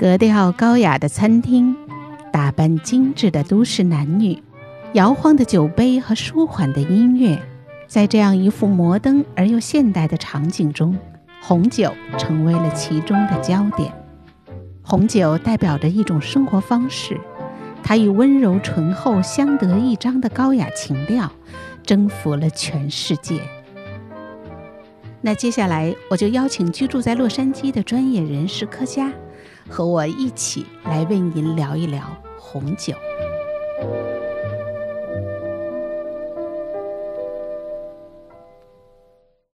格调高雅的餐厅，打扮精致的都市男女，摇晃的酒杯和舒缓的音乐，在这样一幅摩登而又现代的场景中，红酒成为了其中的焦点。红酒代表着一种生活方式，它以温柔醇厚、相得益彰的高雅情调，征服了全世界。那接下来，我就邀请居住在洛杉矶的专业人士科佳，和我一起来为您聊一聊红酒。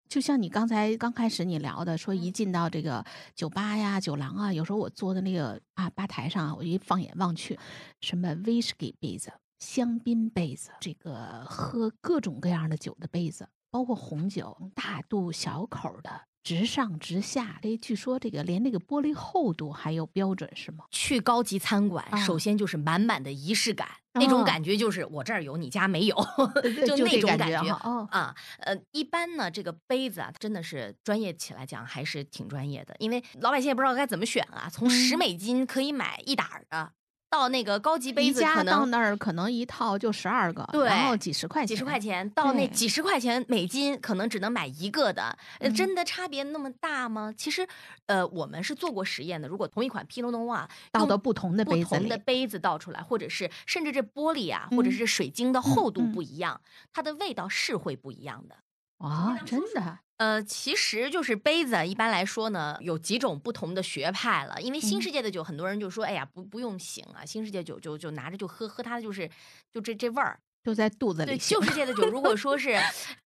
就像你刚才刚开始你聊的，说一进到这个酒吧呀、酒廊啊，有时候我坐的那个啊吧台上，我一放眼望去，什么威士忌杯子、香槟杯子，这个喝各种各样的酒的杯子。包括红酒，大度小口的，直上直下。哎，据说这个连那个玻璃厚度还有标准是吗？去高级餐馆，首先就是满满的仪式感，那种感觉就是我这儿有，你家没有，就那种感觉。哦啊，呃，一般呢，这个杯子啊，真的是专业起来讲还是挺专业的，因为老百姓也不知道该怎么选啊。从十美金可以买一打的。到那个高级杯子，可能到那儿可能一套就十二个，对，然后几十块钱，几十块钱到那几十块钱美金，可能只能买一个的，真的差别那么大吗？其实，呃，我们是做过实验的。如果同一款 Pinot Noir 倒到不同的杯子不同的杯子倒出来，或者是甚至这玻璃啊，或者是水晶的厚度不一样，它的味道是会不一样的。啊，真的。呃，其实就是杯子，一般来说呢，有几种不同的学派了。因为新世界的酒，很多人就说，哎呀，不不用醒啊，新世界酒就就拿着就喝，喝它的就是就这这味儿，就在肚子里。对，旧世界的酒，如果 说是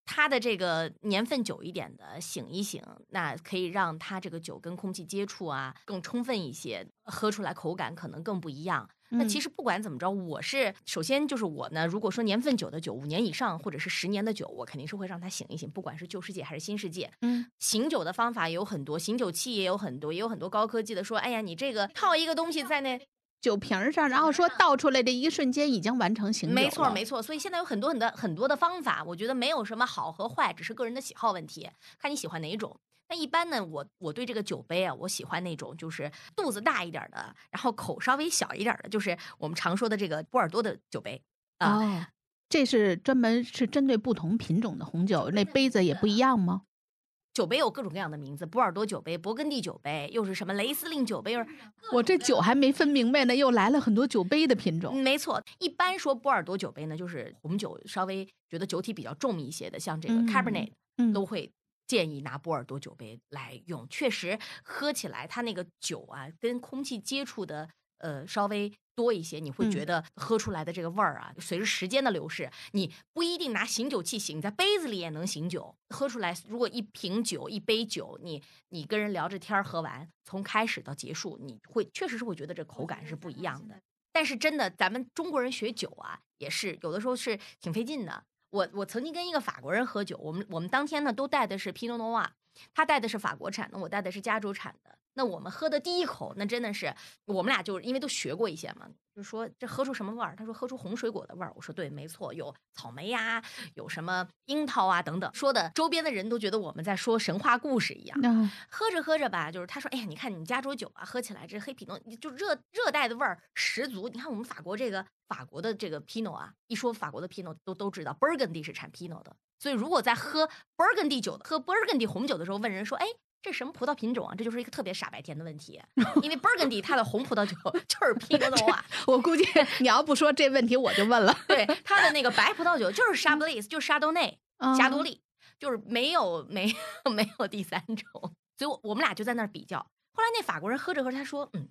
它的这个年份久一点的，醒一醒，那可以让它这个酒跟空气接触啊更充分一些，喝出来口感可能更不一样。那其实不管怎么着，我是首先就是我呢。如果说年份久的酒，五年以上或者是十年的酒，我肯定是会让它醒一醒。不管是旧世界还是新世界，嗯，醒酒的方法也有很多，醒酒器也有很多，也有很多高科技的。说，哎呀，你这个套一个东西在那 酒瓶上，然后说倒出来的一瞬间已经完成醒酒没错，没错。所以现在有很多很多很多的方法，我觉得没有什么好和坏，只是个人的喜好问题，看你喜欢哪一种。那一般呢，我我对这个酒杯啊，我喜欢那种就是肚子大一点的，然后口稍微小一点的，就是我们常说的这个波尔多的酒杯啊。这是专门是针对不同品种的红酒，那杯子也不一样吗？酒杯有各种各样的名字，波尔多酒杯、勃艮第酒杯，又是什么雷司令酒杯？我这酒还没分明白呢，又来了很多酒杯的品种。没错，一般说波尔多酒杯呢，就是红酒稍微觉得酒体比较重一些的，像这个 Cabernet 都会。建议拿波尔多酒杯来用，确实喝起来它那个酒啊，跟空气接触的呃稍微多一些，你会觉得喝出来的这个味儿啊，随着时间的流逝，你不一定拿醒酒器醒，在杯子里也能醒酒，喝出来。如果一瓶酒、一杯酒，你你跟人聊着天喝完，从开始到结束，你会确实是会觉得这口感是不一样的。但是真的，咱们中国人学酒啊，也是有的时候是挺费劲的。我我曾经跟一个法国人喝酒，我们我们当天呢都带的是 Pinot Noir，他带的是法国产的，我带的是加州产的。那我们喝的第一口，那真的是我们俩就是因为都学过一些嘛，就说这喝出什么味儿？他说喝出红水果的味儿。我说对，没错，有草莓呀，有什么樱桃啊等等。说的周边的人都觉得我们在说神话故事一样。喝着喝着吧，就是他说，哎呀，你看你加州酒啊，喝起来这黑皮诺就热热带的味儿十足。你看我们法国这个法国的这个 Pinot 啊，一说法国的 Pinot 都都知道，Burgundy 是产 Pinot 的。所以如果在喝 Burgundy 酒的喝 Burgundy 红酒的时候，问人说，哎。这什么葡萄品种啊？这就是一个特别傻白甜的问题，因为 Burgundy 它的红葡萄酒 就是皮诺诺瓦。我估计你要不说这问题，我就问了。对，它的那个白葡萄酒就是沙布利斯，就是沙多内、加多利，就是没有没没有第三种。所以，我我们俩就在那儿比较。后来那法国人喝着喝着，他说：“嗯，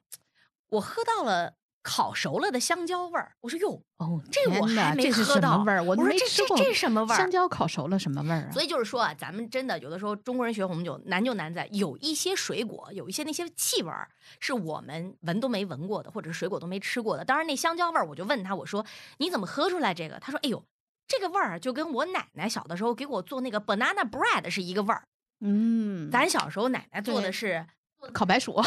我喝到了。”烤熟了的香蕉味儿，我说哟，哦，这我还没喝到味儿，我说这这这什么味儿？香蕉烤熟了什么味儿啊？所以就是说啊，咱们真的有的时候中国人学红酒难就难在有一些水果，有一些那些气味儿是我们闻都没闻过的，或者是水果都没吃过的。当然那香蕉味儿，我就问他，我说你怎么喝出来这个？他说，哎呦，这个味儿就跟我奶奶小的时候给我做那个 banana bread 是一个味儿。嗯，咱小时候奶奶做的是。烤白薯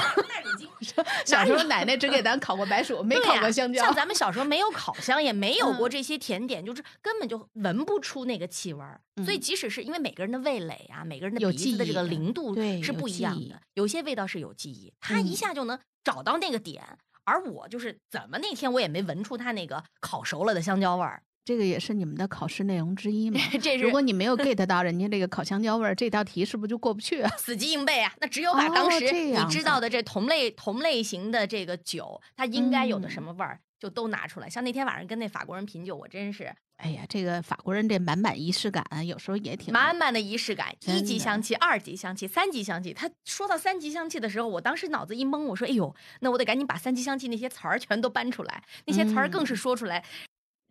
小时候奶奶只给咱烤过白薯，没烤过香蕉。像咱们小时候没有烤箱，也没有过这些甜点，就是根本就闻不出那个气味儿。所以即使是因为每个人的味蕾啊，每个人的鼻子的这个灵度是不一样的，有些味道是有记忆，他一下就能找到那个点。而我就是怎么那天我也没闻出它那个烤熟了的香蕉味儿。这个也是你们的考试内容之一嘛？这如果你没有 get 到人家这个烤香蕉味儿，这道题是不是就过不去啊？死记硬背啊！那只有把当时你知道的这同类同类型的这个酒，它应该有的什么味儿，就都拿出来。像那天晚上跟那法国人品酒，我真是，哎呀，这个法国人这满满仪式感，有时候也挺满满的仪式感。一级香气，二级香气，三级香气。他说到三级香气的时候，我当时脑子一懵，我说：“哎呦，那我得赶紧把三级香气那些词儿全都搬出来，那些词儿更是说出来，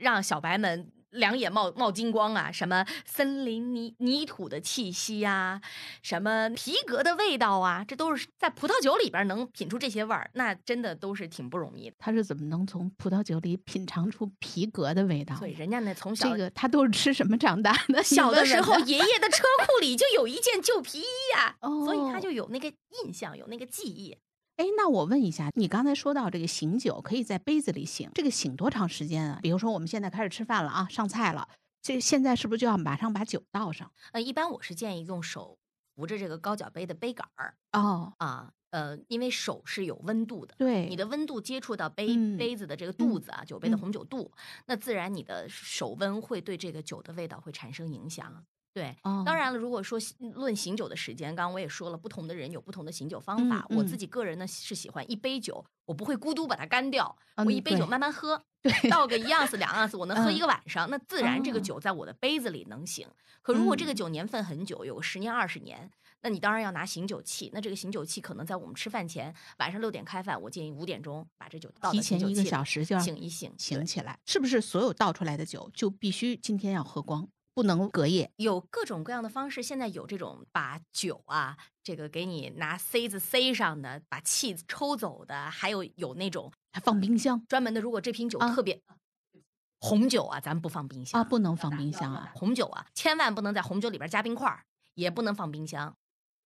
让小白们。”两眼冒冒金光啊！什么森林泥泥土的气息呀，什么皮革的味道啊，这都是在葡萄酒里边能品出这些味儿，那真的都是挺不容易的。他是怎么能从葡萄酒里品尝出皮革的味道？对，人家那从小这个他都是吃什么长大的？小的时候，爷爷的车库里就有一件旧皮衣呀，所以他就有那个印象，有那个记忆。哎，那我问一下，你刚才说到这个醒酒可以在杯子里醒，这个醒多长时间啊？比如说我们现在开始吃饭了啊，上菜了，这现在是不是就要马上把酒倒上？呃，一般我是建议用手扶着这个高脚杯的杯杆儿。哦啊，呃，因为手是有温度的，对，你的温度接触到杯杯子的这个肚子啊，酒杯的红酒肚，那自然你的手温会对这个酒的味道会产生影响。对，当然了，如果说论醒酒的时间，刚刚我也说了，不同的人有不同的醒酒方法。我自己个人呢是喜欢一杯酒，我不会咕嘟把它干掉，我一杯酒慢慢喝，倒个一盎司 两盎司，我能喝一个晚上，那自然这个酒在我的杯子里能醒。可如果这个酒年份很久，有个十年二十年，那你当然要拿醒酒器。那这个醒酒器可能在我们吃饭前，晚上六点开饭，我建议五点钟把这酒倒提前一个小时醒一醒，醒起来。是不是所有倒出来的酒就必须今天要喝光？不能隔夜，有各种各样的方式。现在有这种把酒啊，这个给你拿塞子塞上的，把气抽走的，还有有那种还放冰箱专门的。如果这瓶酒特别红酒啊，咱不放冰箱啊，不能放冰箱啊。红酒啊，千万不能在红酒里边加冰块，也不能放冰箱。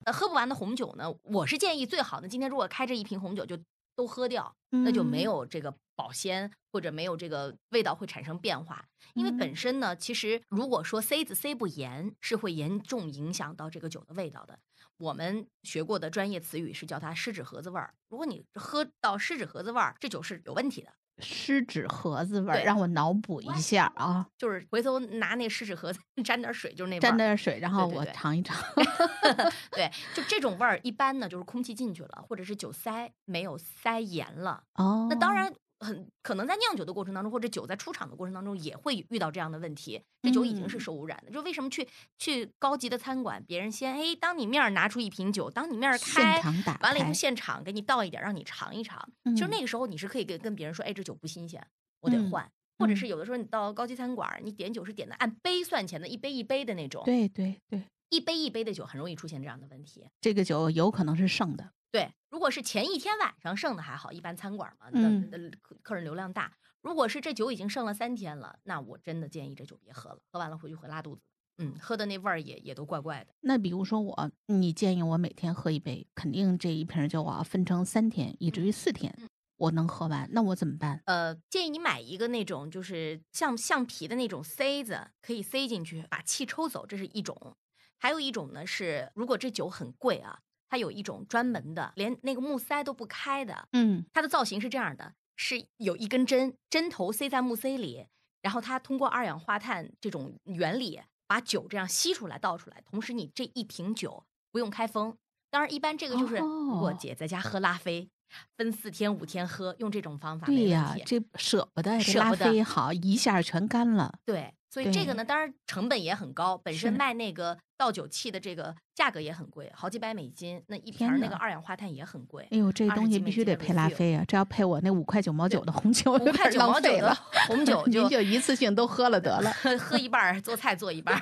呃，喝不完的红酒呢，我是建议最好呢，今天如果开这一瓶红酒就都喝掉，那就没有这个。保鲜或者没有这个味道会产生变化，因为本身呢，其实如果说塞子塞不严，是会严重影响到这个酒的味道的。我们学过的专业词语是叫它湿纸盒子味儿。如果你喝到湿纸盒子味儿，这酒是有问题的。湿纸盒子味儿，让我脑补一下啊，就是回头拿那湿纸盒子沾点水，就是那沾点水，然后我尝一尝。对，就这种味儿，一般呢就是空气进去了，或者是酒塞没有塞严了。哦，那当然。很可能在酿酒的过程当中，或者酒在出厂的过程当中，也会遇到这样的问题。这酒已经是受污染的。就为什么去去高级的餐馆，别人先哎当你面拿出一瓶酒，当你面开，完了以后现场给你倒一点，让你尝一尝。其实那个时候你是可以跟跟别人说，哎，这酒不新鲜，我得换。或者是有的时候你到高级餐馆，你点酒是点的按杯算钱的，一杯一杯的那种。对对对，一杯一杯的酒很容易出现这样的问题。这个酒有可能是剩的。对，如果是前一天晚上剩的还好，一般餐馆嘛，嗯，客客人流量大。如果是这酒已经剩了三天了，那我真的建议这酒别喝了，喝完了回去会拉肚子。嗯，喝的那味儿也也都怪怪的。那比如说我，你建议我每天喝一杯，肯定这一瓶酒我要分成三天，以至于四天，我能喝完，那我怎么办？呃，建议你买一个那种就是像橡皮的那种塞子，可以塞进去把气抽走，这是一种。还有一种呢是，如果这酒很贵啊。它有一种专门的，连那个木塞都不开的，嗯，它的造型是这样的，是有一根针，针头塞在木塞里，然后它通过二氧化碳这种原理把酒这样吸出来倒出来，同时你这一瓶酒不用开封。当然，一般这个就是如果姐在家喝拉菲，分四天五天喝，用这种方法。对呀，这舍不得，舍不得好一下全干了。对。所以这个呢，当然成本也很高，本身卖那个倒酒器的这个价格也很贵，好几百美金，那一瓶那个二氧化碳也很贵。哎呦，这东西必须得配拉菲啊！这要配我那五块九毛九的红酒，五块九毛九的红酒，您就一次性都喝了得了，喝一半做菜做一半。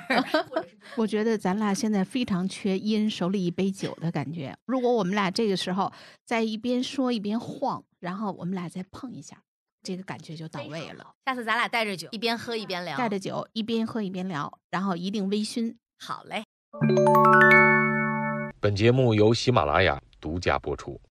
我觉得咱俩现在非常缺一人手里一杯酒的感觉。如果我们俩这个时候在一边说一边晃，然后我们俩再碰一下。这个感觉就到位了。下次咱俩带着酒，一边喝一边聊。带着酒，一边喝一边聊，然后一定微醺。好嘞。本节目由喜马拉雅。独家播出。